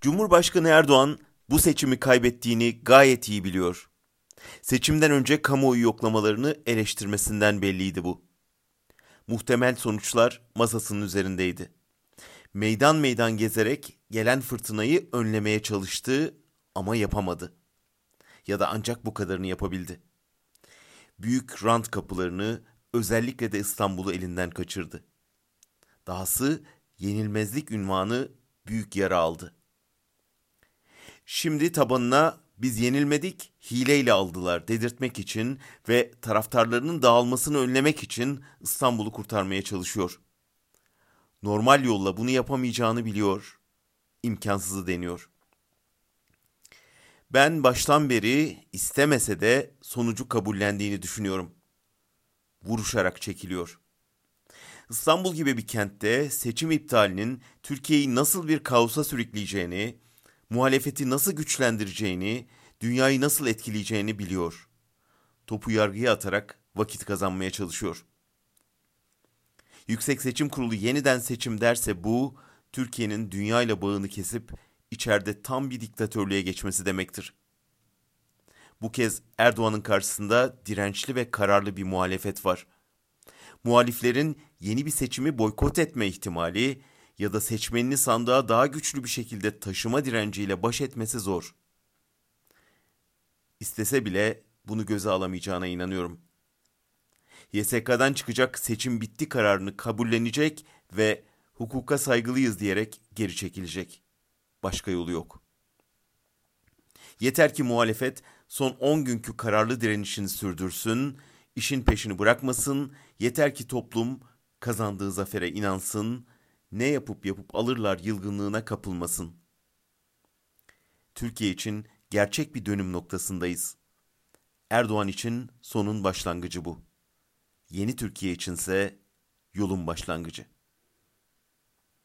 Cumhurbaşkanı Erdoğan bu seçimi kaybettiğini gayet iyi biliyor. Seçimden önce kamuoyu yoklamalarını eleştirmesinden belliydi bu. Muhtemel sonuçlar masasının üzerindeydi. Meydan meydan gezerek gelen fırtınayı önlemeye çalıştı ama yapamadı. Ya da ancak bu kadarını yapabildi. Büyük rant kapılarını özellikle de İstanbul'u elinden kaçırdı. Dahası yenilmezlik ünvanı büyük yara aldı. Şimdi tabanına biz yenilmedik, hileyle aldılar dedirtmek için ve taraftarlarının dağılmasını önlemek için İstanbul'u kurtarmaya çalışıyor. Normal yolla bunu yapamayacağını biliyor, imkansızı deniyor. Ben baştan beri istemese de sonucu kabullendiğini düşünüyorum. Vuruşarak çekiliyor. İstanbul gibi bir kentte seçim iptalinin Türkiye'yi nasıl bir kaosa sürükleyeceğini, muhalefeti nasıl güçlendireceğini, dünyayı nasıl etkileyeceğini biliyor. Topu yargıya atarak vakit kazanmaya çalışıyor. Yüksek Seçim Kurulu yeniden seçim derse bu, Türkiye'nin dünyayla bağını kesip içeride tam bir diktatörlüğe geçmesi demektir. Bu kez Erdoğan'ın karşısında dirençli ve kararlı bir muhalefet var. Muhaliflerin yeni bir seçimi boykot etme ihtimali ya da seçmenini sandığa daha güçlü bir şekilde taşıma direnciyle baş etmesi zor. İstese bile bunu göze alamayacağına inanıyorum. YSK'dan çıkacak seçim bitti kararını kabullenecek ve hukuka saygılıyız diyerek geri çekilecek. Başka yolu yok. Yeter ki muhalefet son 10 günkü kararlı direnişini sürdürsün, işin peşini bırakmasın, yeter ki toplum kazandığı zafere inansın, ne yapıp yapıp alırlar yılgınlığına kapılmasın. Türkiye için gerçek bir dönüm noktasındayız. Erdoğan için sonun başlangıcı bu. Yeni Türkiye içinse yolun başlangıcı.